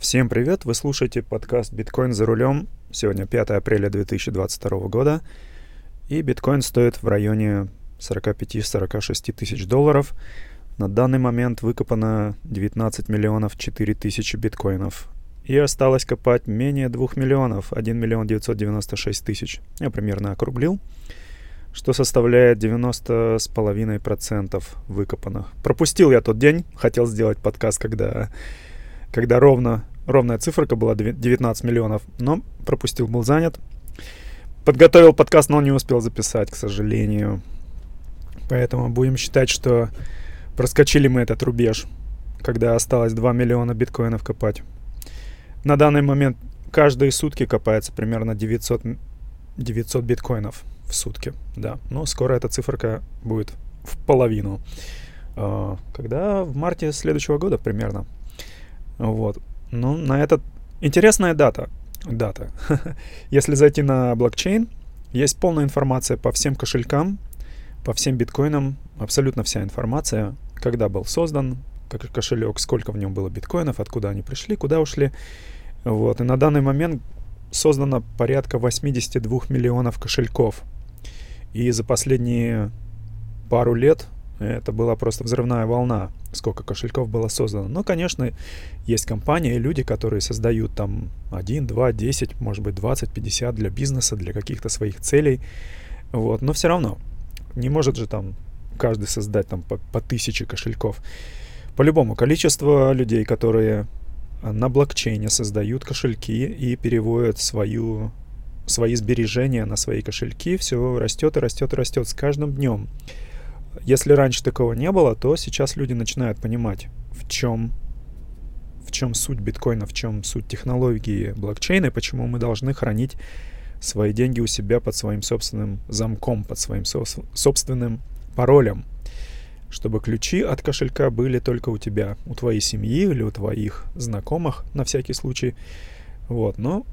Всем привет! Вы слушаете подкаст «Биткоин за рулем». Сегодня 5 апреля 2022 года. И биткоин стоит в районе 45-46 тысяч долларов. На данный момент выкопано 19 миллионов 4 тысячи биткоинов. И осталось копать менее 2 миллионов, 1 миллион 996 тысяч. Я примерно округлил что составляет 90,5% выкопанных. Пропустил я тот день, хотел сделать подкаст, когда, когда ровно, ровная циферка была 19 миллионов, но пропустил, был занят. Подготовил подкаст, но не успел записать, к сожалению. Поэтому будем считать, что проскочили мы этот рубеж, когда осталось 2 миллиона биткоинов копать. На данный момент каждые сутки копается примерно 900, 900 биткоинов в сутки, да. Но скоро эта циферка будет в половину. А, когда в марте следующего года примерно. Вот. Ну, на этот... Интересная дата. Дата. Если зайти на блокчейн, есть полная информация по всем кошелькам, по всем биткоинам, абсолютно вся информация, когда был создан кошелек, сколько в нем было биткоинов, откуда они пришли, куда ушли. Вот. И на данный момент создано порядка 82 миллионов кошельков. И за последние пару лет это была просто взрывная волна, сколько кошельков было создано. Но, конечно, есть компании и люди, которые создают там 1, 2, 10, может быть 20, 50 для бизнеса, для каких-то своих целей. Вот. Но все равно, не может же там каждый создать там по, по тысяче кошельков. По-любому, количество людей, которые на блокчейне создают кошельки и переводят свою свои сбережения на свои кошельки, все растет и растет и растет с каждым днем. Если раньше такого не было, то сейчас люди начинают понимать, в чем, в чем суть биткоина, в чем суть технологии блокчейна, и почему мы должны хранить свои деньги у себя под своим собственным замком, под своим со- собственным паролем, чтобы ключи от кошелька были только у тебя, у твоей семьи или у твоих знакомых, на всякий случай. Вот, но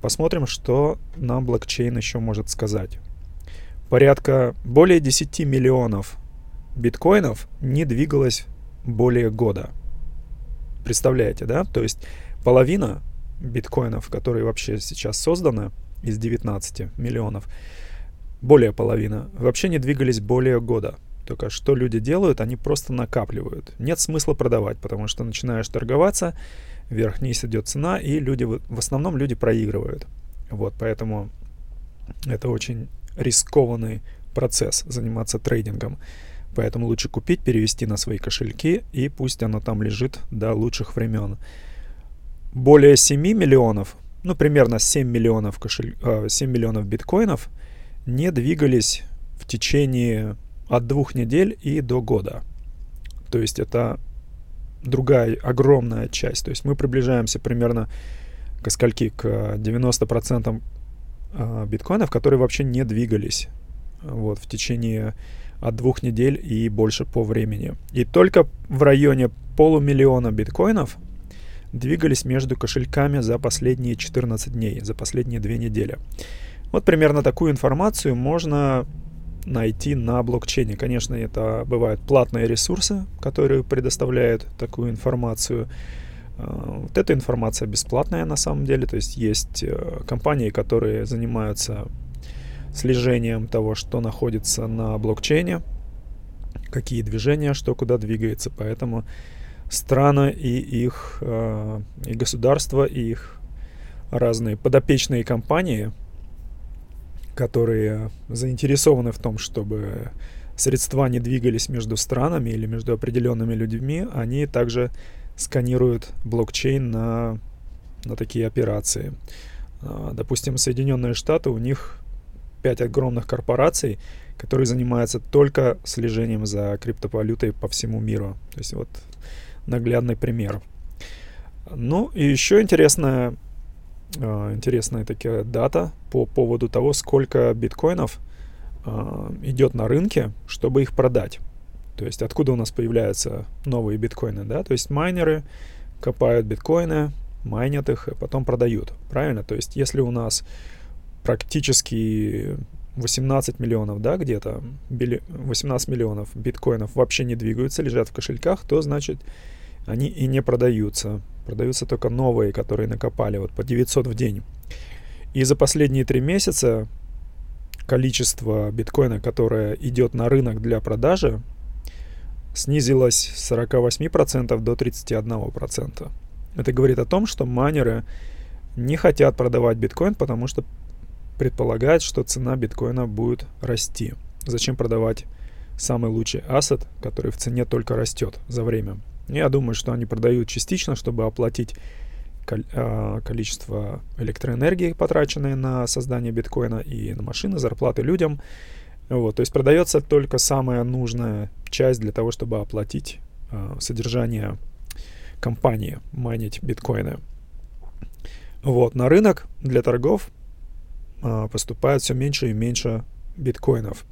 Посмотрим, что нам блокчейн еще может сказать. Порядка более 10 миллионов биткоинов не двигалось более года. Представляете, да? То есть половина биткоинов, которые вообще сейчас созданы из 19 миллионов, более половины, вообще не двигались более года. Только что люди делают, они просто накапливают. Нет смысла продавать, потому что начинаешь торговаться, вверх-вниз идет цена, и люди, в основном люди проигрывают. Вот, поэтому это очень рискованный процесс заниматься трейдингом. Поэтому лучше купить, перевести на свои кошельки, и пусть оно там лежит до лучших времен. Более 7 миллионов, ну примерно 7 миллионов, кошель... 7 а, миллионов биткоинов не двигались в течение от двух недель и до года. То есть это другая огромная часть. То есть мы приближаемся примерно к скольки? К 90% а, биткоинов, которые вообще не двигались вот, в течение от двух недель и больше по времени. И только в районе полумиллиона биткоинов двигались между кошельками за последние 14 дней, за последние две недели. Вот примерно такую информацию можно найти на блокчейне. Конечно, это бывают платные ресурсы, которые предоставляют такую информацию. А, вот эта информация бесплатная на самом деле, то есть есть э, компании, которые занимаются слежением того, что находится на блокчейне, какие движения, что куда двигается, поэтому страны и их э, и государства и их разные подопечные компании которые заинтересованы в том, чтобы средства не двигались между странами или между определенными людьми, они также сканируют блокчейн на, на такие операции. А, допустим, Соединенные Штаты, у них пять огромных корпораций, которые занимаются только слежением за криптовалютой по всему миру. То есть вот наглядный пример. Ну и еще интересная а, интересная такая дата по поводу того, сколько биткоинов а, идет на рынке, чтобы их продать. То есть откуда у нас появляются новые биткоины, да? То есть майнеры копают биткоины, майнят их, и потом продают. Правильно? То есть если у нас практически 18 миллионов, да, где-то 18 миллионов биткоинов вообще не двигаются, лежат в кошельках, то значит они и не продаются. Продаются только новые, которые накопали вот по 900 в день. И за последние три месяца количество биткоина, которое идет на рынок для продажи, снизилось с 48% до 31%. Это говорит о том, что майнеры не хотят продавать биткоин, потому что предполагают, что цена биткоина будет расти. Зачем продавать самый лучший ассет, который в цене только растет за время? Я думаю, что они продают частично, чтобы оплатить а, количество электроэнергии, потраченной на создание биткоина и на машины, зарплаты людям. Вот, то есть продается только самая нужная часть для того, чтобы оплатить э, содержание компании, майнить биткоины. Вот, на рынок для торгов поступает все меньше и меньше биткоинов.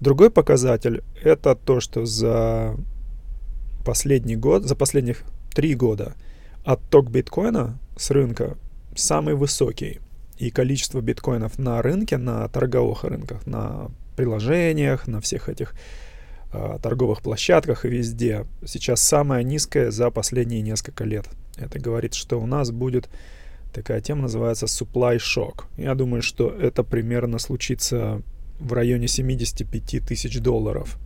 Другой показатель — это то, что за последний год, за последних три года отток биткоина с рынка самый высокий. И количество биткоинов на рынке, на торговых рынках, на приложениях, на всех этих э, торговых площадках и везде сейчас самая низкая за последние несколько лет. Это говорит, что у нас будет такая тема, называется supply shock. Я думаю, что это примерно случится в районе 75 тысяч долларов.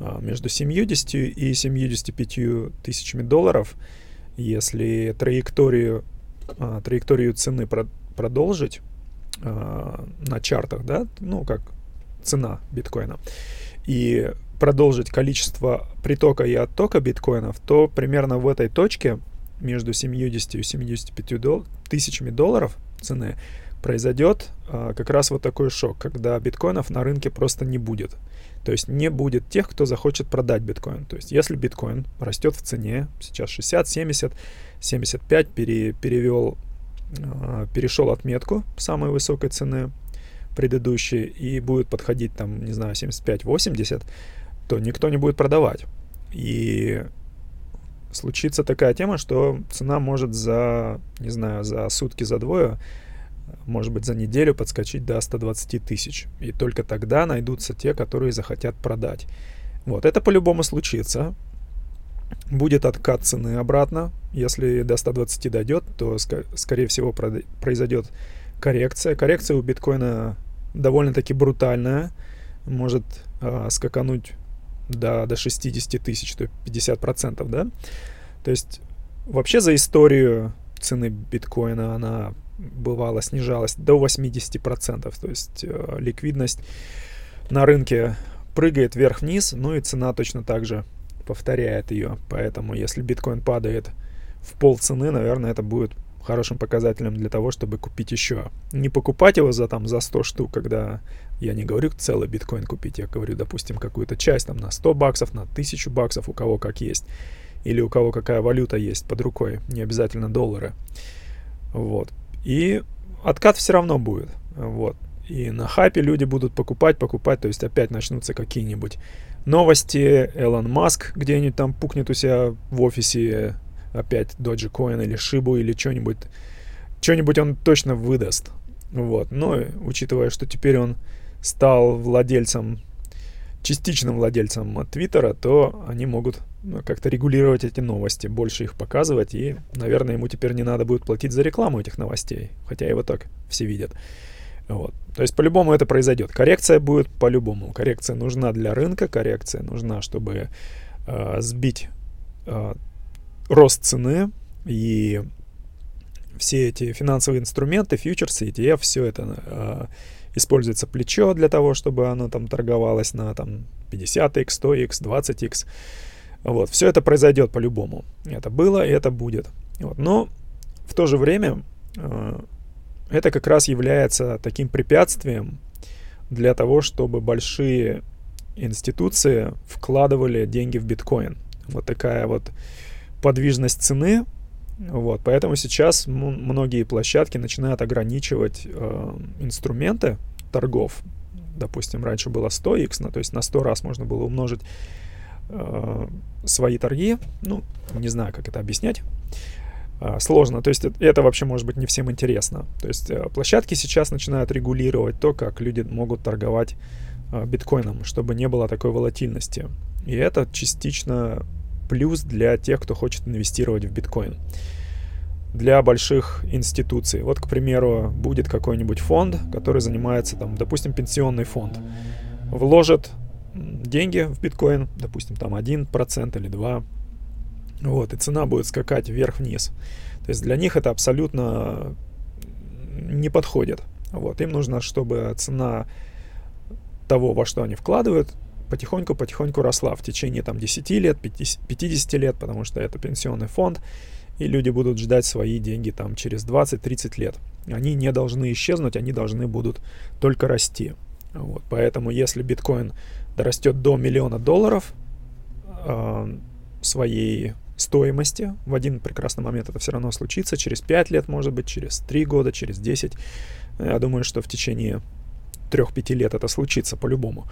А, между 70 и 75 тысячами долларов, если траекторию, а, траекторию цены продолжить а, на чартах, да, ну как цена биткоина, и продолжить количество притока и оттока биткоинов, то примерно в этой точке между 70 и 75 дол- тысячами долларов цены произойдет а, как раз вот такой шок, когда биткоинов на рынке просто не будет. То есть не будет тех, кто захочет продать биткоин. То есть если биткоин растет в цене, сейчас 60, 70, 75 пере, перевел, э, перешел отметку самой высокой цены, предыдущие и будет подходить там, не знаю, 75-80, то никто не будет продавать. И случится такая тема, что цена может за, не знаю, за сутки, за двое, может быть, за неделю подскочить до 120 тысяч. И только тогда найдутся те, которые захотят продать. Вот, это по-любому случится. Будет откат цены обратно. Если до 120 дойдет, то, скорее всего, произойдет коррекция. Коррекция у биткоина довольно-таки брутальная. Может э, скакануть до, до 60 тысяч, то 50%, да? То есть вообще за историю цены биткоина она бывало снижалась до 80%. То есть э, ликвидность на рынке прыгает вверх-вниз, ну и цена точно так же повторяет ее. Поэтому если биткоин падает в пол цены, наверное, это будет хорошим показателем для того, чтобы купить еще. Не покупать его за, там, за 100 штук, когда я не говорю целый биткоин купить, я говорю, допустим, какую-то часть там на 100 баксов, на 1000 баксов, у кого как есть. Или у кого какая валюта есть под рукой, не обязательно доллары. Вот. И откат все равно будет. Вот. И на хайпе люди будут покупать, покупать, то есть опять начнутся какие-нибудь новости, Элон Маск где-нибудь там пукнет у себя в офисе опять Dogecoin или Шибу или что-нибудь, что-нибудь он точно выдаст. Вот. Но учитывая, что теперь он стал владельцем, частичным владельцем Твиттера, то они могут ну, как-то регулировать эти новости, больше их показывать, и, наверное, ему теперь не надо будет платить за рекламу этих новостей, хотя его так все видят. Вот. То есть по-любому это произойдет. Коррекция будет по-любому. Коррекция нужна для рынка, коррекция нужна, чтобы э, сбить э, рост цены и все эти финансовые инструменты, фьючерсы, ETF, все это э, используется плечо для того, чтобы оно там торговалось на там 50x, 100x, 20x. Вот, все это произойдет по-любому. Это было и это будет. Вот. Но в то же время э, это как раз является таким препятствием для того, чтобы большие институции вкладывали деньги в биткоин. Вот такая вот подвижность цены. Вот, поэтому сейчас многие площадки начинают ограничивать э, инструменты торгов. Допустим, раньше было 100x, ну, то есть на 100 раз можно было умножить э, свои торги. Ну, не знаю, как это объяснять. Э, сложно. То есть это вообще может быть не всем интересно. То есть э, площадки сейчас начинают регулировать то, как люди могут торговать э, биткоином, чтобы не было такой волатильности. И это частично плюс для тех, кто хочет инвестировать в биткоин. Для больших институций. Вот, к примеру, будет какой-нибудь фонд, который занимается, там, допустим, пенсионный фонд. Вложит деньги в биткоин, допустим, там 1% или 2%, вот, и цена будет скакать вверх-вниз. То есть для них это абсолютно не подходит. Вот, им нужно, чтобы цена того, во что они вкладывают, потихоньку-потихоньку росла в течение там 10 лет, 50 лет, потому что это пенсионный фонд, и люди будут ждать свои деньги там через 20-30 лет. Они не должны исчезнуть, они должны будут только расти. Вот, поэтому если биткоин дорастет до миллиона долларов э, своей стоимости. В один прекрасный момент это все равно случится. Через 5 лет, может быть, через 3 года, через 10. Я думаю, что в течение 3-5 лет это случится по-любому.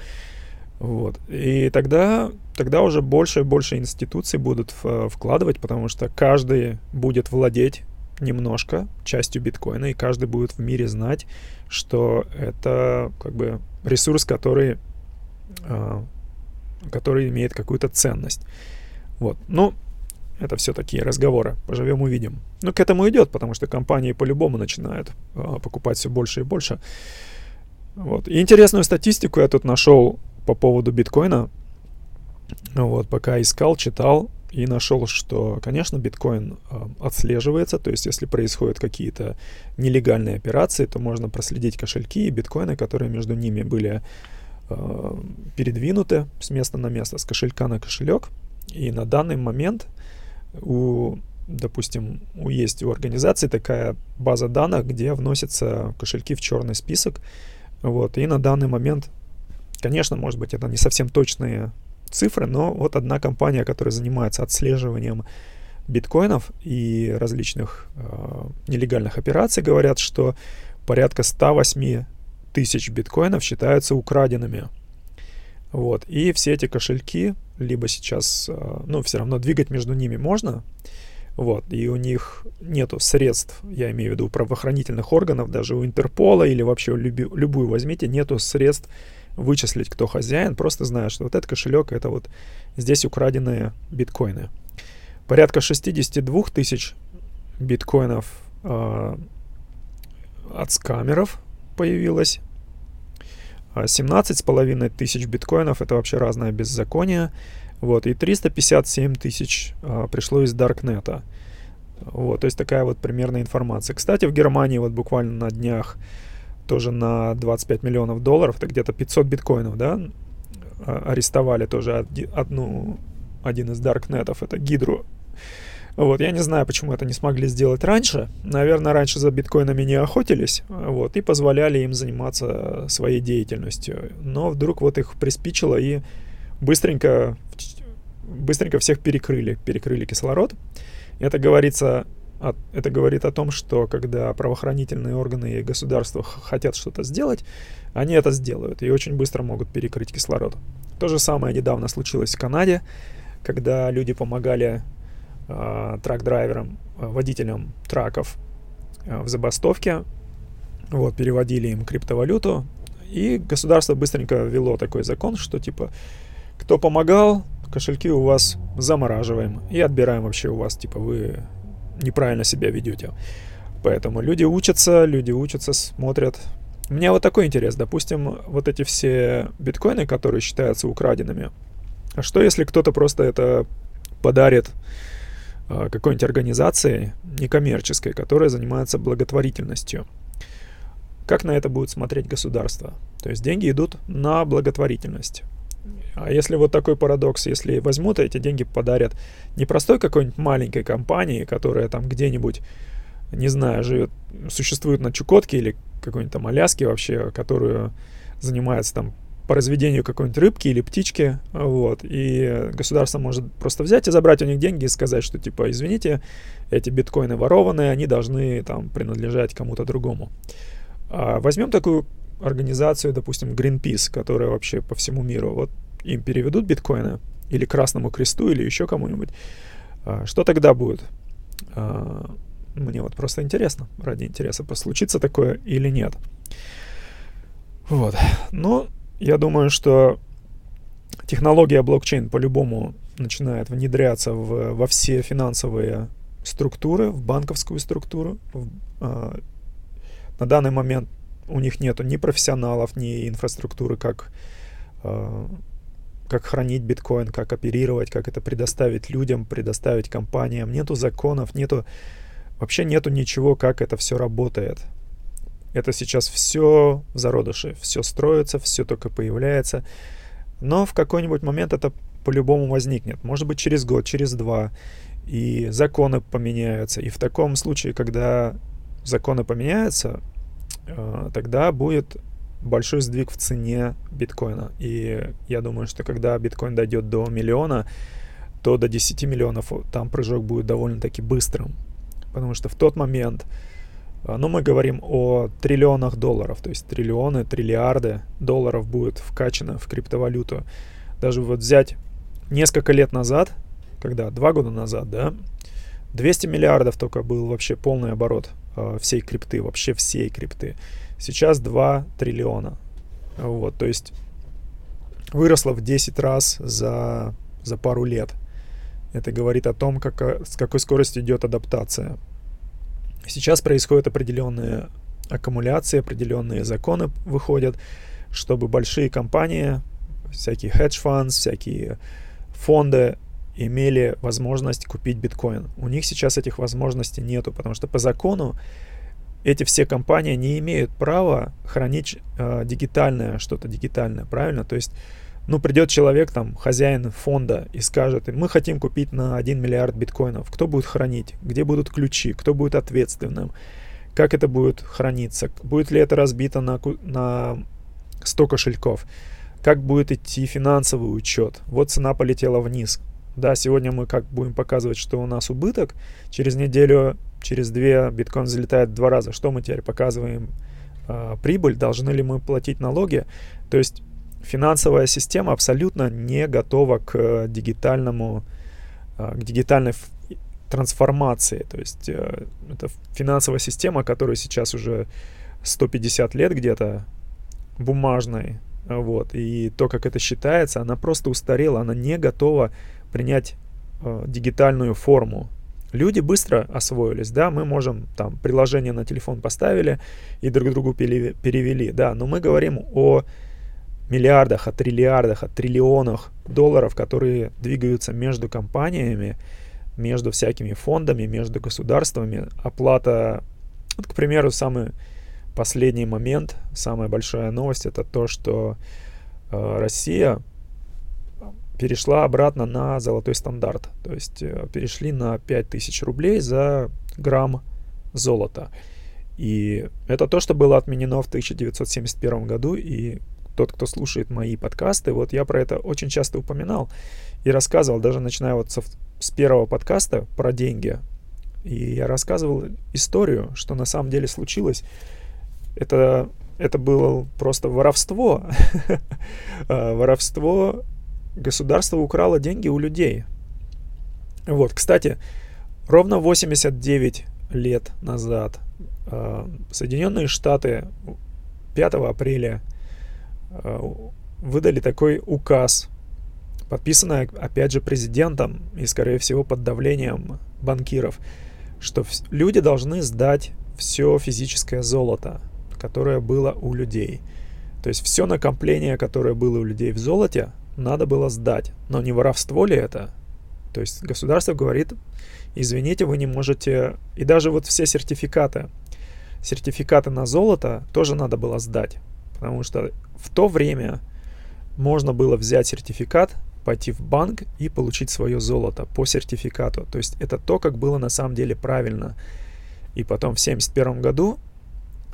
Вот. И тогда, тогда уже больше и больше институций будут вкладывать, потому что каждый будет владеть немножко частью биткоина, и каждый будет в мире знать, что это как бы ресурс, который, а, который имеет какую-то ценность. Вот. Ну, это все такие разговоры. Поживем, увидим. Ну, к этому идет, потому что компании по-любому начинают э, покупать все больше и больше. Вот. И интересную статистику я тут нашел по поводу биткоина. Вот, пока искал, читал и нашел, что, конечно, биткоин э, отслеживается, то есть если происходят какие-то нелегальные операции, то можно проследить кошельки и биткоины, которые между ними были э, передвинуты с места на место, с кошелька на кошелек. И на данный момент у, допустим, у есть у организации такая база данных, где вносятся кошельки в черный список. Вот, и на данный момент, конечно, может быть, это не совсем точные цифры, но вот одна компания, которая занимается отслеживанием биткоинов и различных э, нелегальных операций, говорят, что порядка 108 тысяч биткоинов считаются украденными. Вот. И все эти кошельки либо сейчас, э, ну, все равно двигать между ними можно, вот, и у них нету средств, я имею в виду правоохранительных органов, даже у Интерпола или вообще любую возьмите, нету средств вычислить, кто хозяин, просто зная, что вот этот кошелек, это вот здесь украденные биткоины. Порядка 62 тысяч биткоинов э, от скамеров появилось 17,5 а тысяч биткоинов — это вообще разное беззаконие. Вот, и 357 тысяч а, пришло из Даркнета. Вот, то есть такая вот примерная информация. Кстати, в Германии вот буквально на днях тоже на 25 миллионов долларов, это где-то 500 биткоинов, да, а, арестовали тоже одну, один из Даркнетов, это Гидру вот, я не знаю, почему это не смогли сделать раньше. Наверное, раньше за биткоинами не охотились, вот, и позволяли им заниматься своей деятельностью. Но вдруг вот их приспичило и быстренько, быстренько всех перекрыли, перекрыли кислород. Это говорится это говорит о том, что когда правоохранительные органы и государства хотят что-то сделать, они это сделают и очень быстро могут перекрыть кислород. То же самое недавно случилось в Канаде, когда люди помогали э, трак-драйверам, э, водителям траков э, в забастовке. Вот, переводили им криптовалюту. И государство быстренько ввело такой закон, что типа, кто помогал, кошельки у вас замораживаем и отбираем вообще у вас, типа, вы неправильно себя ведете. Поэтому люди учатся, люди учатся, смотрят. У меня вот такой интерес. Допустим, вот эти все биткоины, которые считаются украденными. А что если кто-то просто это подарит Э, какой-нибудь организации некоммерческой, которая занимается благотворительностью. Как на это будет смотреть государство? То есть деньги идут на благотворительность. А если вот такой парадокс, если возьмут, эти деньги подарят не простой какой-нибудь маленькой компании, которая там где-нибудь, не знаю, живет, существует на Чукотке или какой-нибудь там Аляске вообще, которую занимается там по разведению какой-нибудь рыбки или птички, вот, и государство может просто взять и забрать у них деньги и сказать, что, типа, извините, эти биткоины ворованные, они должны, там, принадлежать кому-то другому. А возьмем такую организацию, допустим, Greenpeace, которая вообще по всему миру, вот, им переведут биткоины, или Красному Кресту, или еще кому-нибудь, а, что тогда будет? А, мне вот просто интересно, ради интереса, случится такое или нет. Вот. Но я думаю, что технология блокчейн по-любому начинает внедряться в, во все финансовые структуры, в банковскую структуру. В, э, на данный момент у них нету ни профессионалов, ни инфраструктуры, как, э, как хранить биткоин, как оперировать, как это предоставить людям, предоставить компаниям. Нету законов, нету вообще нету ничего, как это все работает. Это сейчас все в зародыше, все строится, все только появляется. Но в какой-нибудь момент это по-любому возникнет. Может быть, через год, через два. И законы поменяются. И в таком случае, когда законы поменяются, тогда будет большой сдвиг в цене биткоина. И я думаю, что когда биткоин дойдет до миллиона, то до 10 миллионов там прыжок будет довольно-таки быстрым. Потому что в тот момент а, ну, мы говорим о триллионах долларов, то есть триллионы, триллиарды долларов будет вкачано в криптовалюту. Даже вот взять несколько лет назад, когда, два года назад, да, 200 миллиардов только был вообще полный оборот э, всей крипты, вообще всей крипты. Сейчас 2 триллиона. Вот, то есть выросло в 10 раз за, за пару лет. Это говорит о том, как, с какой скоростью идет адаптация Сейчас происходят определенные аккумуляции, определенные законы выходят, чтобы большие компании, всякие hedge-funds, всякие фонды имели возможность купить биткоин. У них сейчас этих возможностей нету, потому что по закону эти все компании не имеют права хранить э, дигитальное что-то дигитальное, правильно? То есть ну, придет человек, там, хозяин фонда и скажет, мы хотим купить на 1 миллиард биткоинов. Кто будет хранить? Где будут ключи? Кто будет ответственным? Как это будет храниться? Будет ли это разбито на, на 100 кошельков? Как будет идти финансовый учет? Вот цена полетела вниз. Да, сегодня мы как будем показывать, что у нас убыток. Через неделю, через две биткоин залетает два раза. Что мы теперь показываем? Э, прибыль. Должны ли мы платить налоги? То есть финансовая система абсолютно не готова к э, дигитальному, э, к дигитальной трансформации. То есть э, это финансовая система, которая сейчас уже 150 лет где-то бумажной, вот, и то, как это считается, она просто устарела, она не готова принять э, дигитальную форму. Люди быстро освоились, да, мы можем там приложение на телефон поставили и друг другу перевели, да, но мы говорим о миллиардах, о триллиардах, о триллионах долларов, которые двигаются между компаниями, между всякими фондами, между государствами. Оплата, вот, к примеру, самый последний момент, самая большая новость, это то, что э, Россия перешла обратно на золотой стандарт. То есть э, перешли на 5000 рублей за грамм золота. И это то, что было отменено в 1971 году, и тот, кто слушает мои подкасты, вот я про это очень часто упоминал и рассказывал, даже начиная вот со, с первого подкаста про деньги. И я рассказывал историю, что на самом деле случилось. Это, это было просто воровство. А, воровство. Государство украло деньги у людей. Вот, кстати, ровно 89 лет назад а, Соединенные Штаты 5 апреля Э, выдали такой указ, подписанный, опять же, президентом и, скорее всего, под давлением банкиров, что люди должны сдать все физическое золото, которое было у людей. То есть все накопление, которое было у людей в золоте, надо было сдать. Но не воровство ли это? То есть государство говорит, извините, вы не можете... И даже вот все сертификаты, сертификаты на золото тоже надо было сдать. Потому что в то время можно было взять сертификат, пойти в банк и получить свое золото по сертификату. То есть это то, как было на самом деле правильно. И потом в 1971 году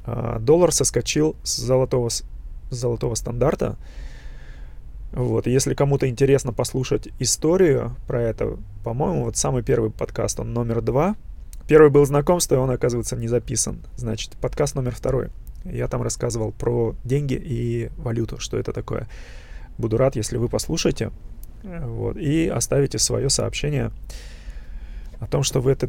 э, доллар соскочил с золотого, с золотого стандарта. Вот, если кому-то интересно послушать историю про это, по-моему, вот самый первый подкаст, он номер два. Первый был знакомство, и он, оказывается, не записан. Значит, подкаст номер второй. Я там рассказывал про деньги и валюту, что это такое. Буду рад, если вы послушаете вот, и оставите свое сообщение о том, что вы, это,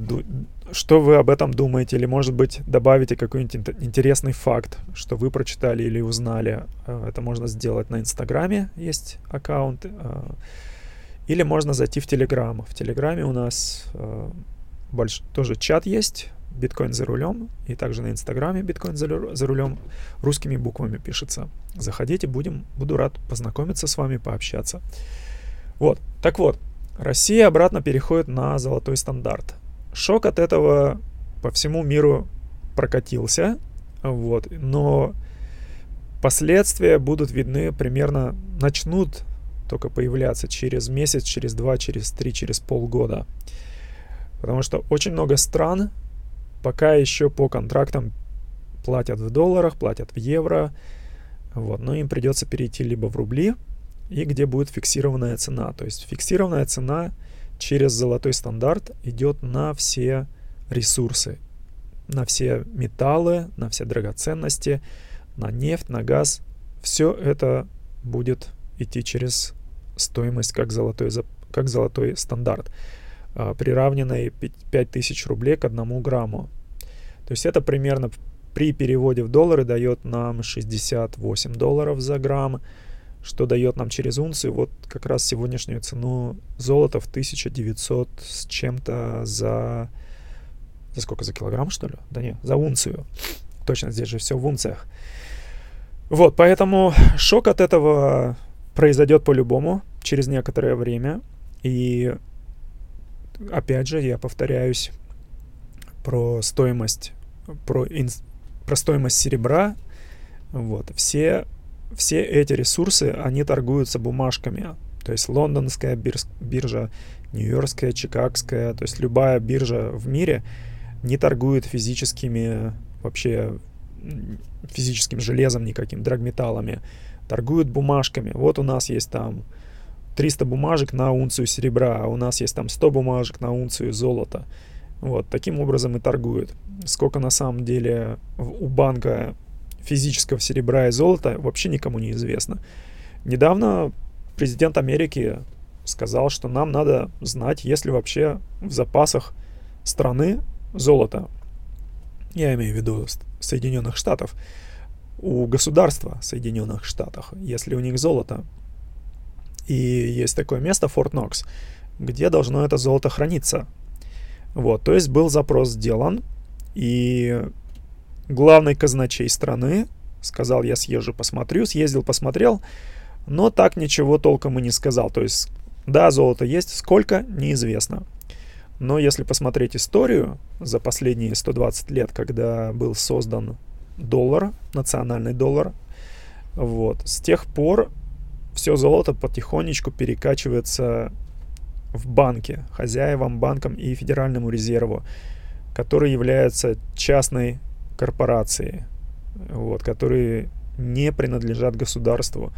что вы об этом думаете, или, может быть, добавите какой-нибудь интересный факт, что вы прочитали или узнали. Э, это можно сделать на Инстаграме, есть аккаунт, э, Или можно зайти в Телеграм. В Телеграме у нас э, больш... тоже чат есть, биткоин за рулем, и также на Инстаграме биткоин за, за рулем русскими буквами пишется. Заходите, будем, буду рад познакомиться с вами, пообщаться. Вот, так вот, Россия обратно переходит на золотой стандарт. Шок от этого по всему миру прокатился, вот, но последствия будут видны примерно, начнут только появляться через месяц, через два, через три, через полгода. Потому что очень много стран пока еще по контрактам платят в долларах, платят в евро, вот, но им придется перейти либо в рубли, и где будет фиксированная цена. То есть фиксированная цена через золотой стандарт идет на все ресурсы, на все металлы, на все драгоценности, на нефть, на газ. Все это будет идти через стоимость как золотой, как золотой стандарт, а, приравненной 5000 рублей к одному грамму. То есть это примерно при переводе в доллары дает нам 68 долларов за грамм, что дает нам через унцию вот как раз сегодняшнюю цену золота в 1900 с чем-то за... За сколько? За килограмм, что ли? Да нет, за унцию. Точно, здесь же все в унциях. Вот, поэтому шок от этого произойдет по-любому через некоторое время. И опять же, я повторяюсь про стоимость, про, ин, про стоимость серебра. Вот, все, все эти ресурсы, они торгуются бумажками. То есть лондонская бирж, биржа, нью-йоркская, чикагская, то есть любая биржа в мире не торгует физическими вообще физическим железом никаким, драгметаллами торгуют бумажками. Вот у нас есть там 300 бумажек на унцию серебра, а у нас есть там 100 бумажек на унцию золота. Вот, таким образом и торгуют. Сколько на самом деле у банка физического серебра и золота, вообще никому не известно. Недавно президент Америки сказал, что нам надо знать, есть ли вообще в запасах страны золото. Я имею в виду Соединенных Штатов у государства Соединенных Штатов, если у них золото. И есть такое место, Форт Нокс, где должно это золото храниться. Вот, то есть был запрос сделан, и главный казначей страны сказал, я съезжу, посмотрю, съездил, посмотрел, но так ничего толком и не сказал. То есть, да, золото есть, сколько, неизвестно. Но если посмотреть историю за последние 120 лет, когда был создан доллар, национальный доллар. Вот. С тех пор все золото потихонечку перекачивается в банки, хозяевам банкам и Федеральному резерву, который является частной корпорацией, вот, которые не принадлежат государству.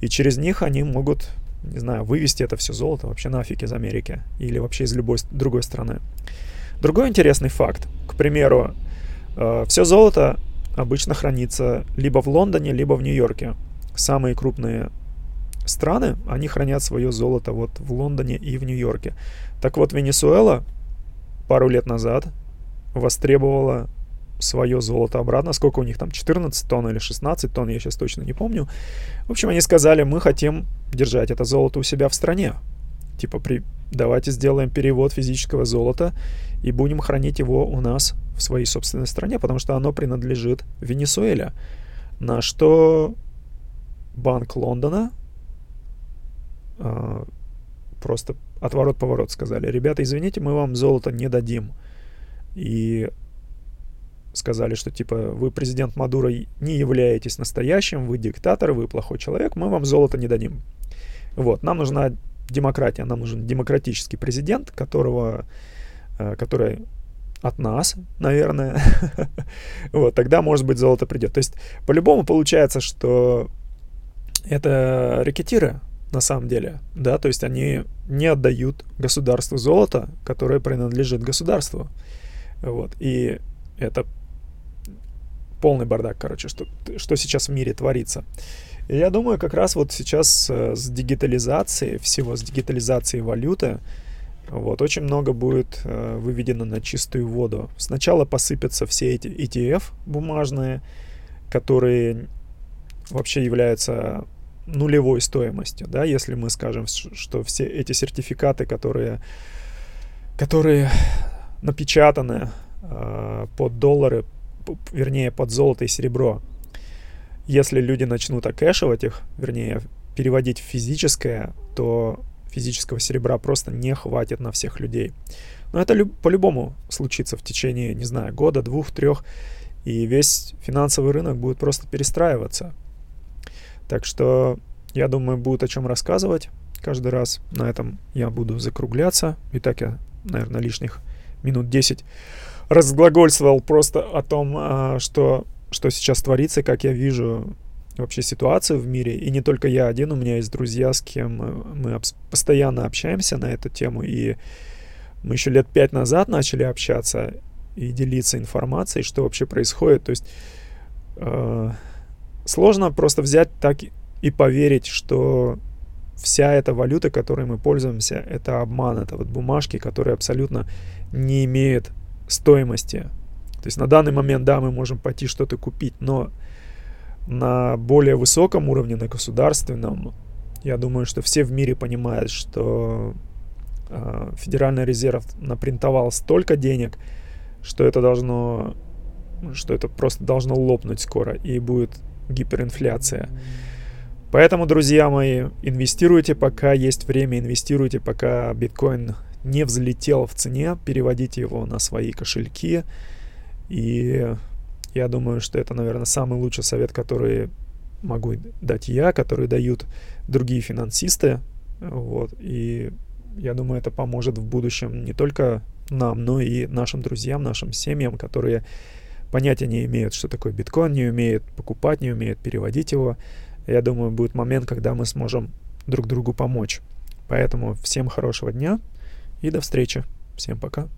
И через них они могут, не знаю, вывести это все золото вообще нафиг из Америки или вообще из любой другой страны. Другой интересный факт. К примеру, э, все золото обычно хранится либо в Лондоне, либо в Нью-Йорке. Самые крупные страны, они хранят свое золото вот в Лондоне и в Нью-Йорке. Так вот, Венесуэла пару лет назад востребовала свое золото обратно. Сколько у них там, 14 тонн или 16 тонн, я сейчас точно не помню. В общем, они сказали, мы хотим держать это золото у себя в стране. Типа, при... давайте сделаем перевод физического золота и будем хранить его у нас в своей собственной стране, потому что оно принадлежит Венесуэле. На что Банк Лондона э, просто отворот-поворот сказали, ребята, извините, мы вам золото не дадим. И сказали, что типа вы президент Мадуро не являетесь настоящим, вы диктатор, вы плохой человек, мы вам золото не дадим. Вот, нам нужна демократия, нам нужен демократический президент, которого, э, который от нас, наверное, вот, тогда, может быть, золото придет. То есть, по-любому получается, что это рекетиры, на самом деле, да, то есть они не отдают государству золото, которое принадлежит государству, вот, и это полный бардак, короче, что, что сейчас в мире творится. И я думаю, как раз вот сейчас э, с дигитализацией всего, с дигитализацией валюты, вот, очень много будет э, выведено на чистую воду. Сначала посыпятся все эти ETF бумажные, которые вообще являются нулевой стоимостью, да, если мы скажем, что все эти сертификаты, которые, которые напечатаны э, под доллары, вернее, под золото и серебро, если люди начнут окэшивать их, вернее, переводить в физическое, то физического серебра просто не хватит на всех людей. Но это по-любому случится в течение, не знаю, года, двух, трех, и весь финансовый рынок будет просто перестраиваться. Так что, я думаю, будет о чем рассказывать каждый раз. На этом я буду закругляться. И так я, наверное, лишних минут 10 разглагольствовал просто о том, а, что что сейчас творится, как я вижу вообще ситуацию в мире. И не только я один, у меня есть друзья, с кем мы постоянно общаемся на эту тему. И мы еще лет пять назад начали общаться и делиться информацией, что вообще происходит. То есть э, сложно просто взять так и поверить, что вся эта валюта, которой мы пользуемся, это обман, это вот бумажки, которые абсолютно не имеют стоимости. То есть на данный момент, да, мы можем пойти что-то купить, но на более высоком уровне, на государственном, я думаю, что все в мире понимают, что э, Федеральный резерв напринтовал столько денег, что это должно, что это просто должно лопнуть скоро и будет гиперинфляция. Поэтому, друзья мои, инвестируйте, пока есть время, инвестируйте, пока биткоин не взлетел в цене, переводите его на свои кошельки, и я думаю, что это, наверное, самый лучший совет, который могу дать я, который дают другие финансисты. Вот. И я думаю, это поможет в будущем не только нам, но и нашим друзьям, нашим семьям, которые понятия не имеют, что такое биткоин, не умеют покупать, не умеют переводить его. Я думаю, будет момент, когда мы сможем друг другу помочь. Поэтому всем хорошего дня и до встречи. Всем пока.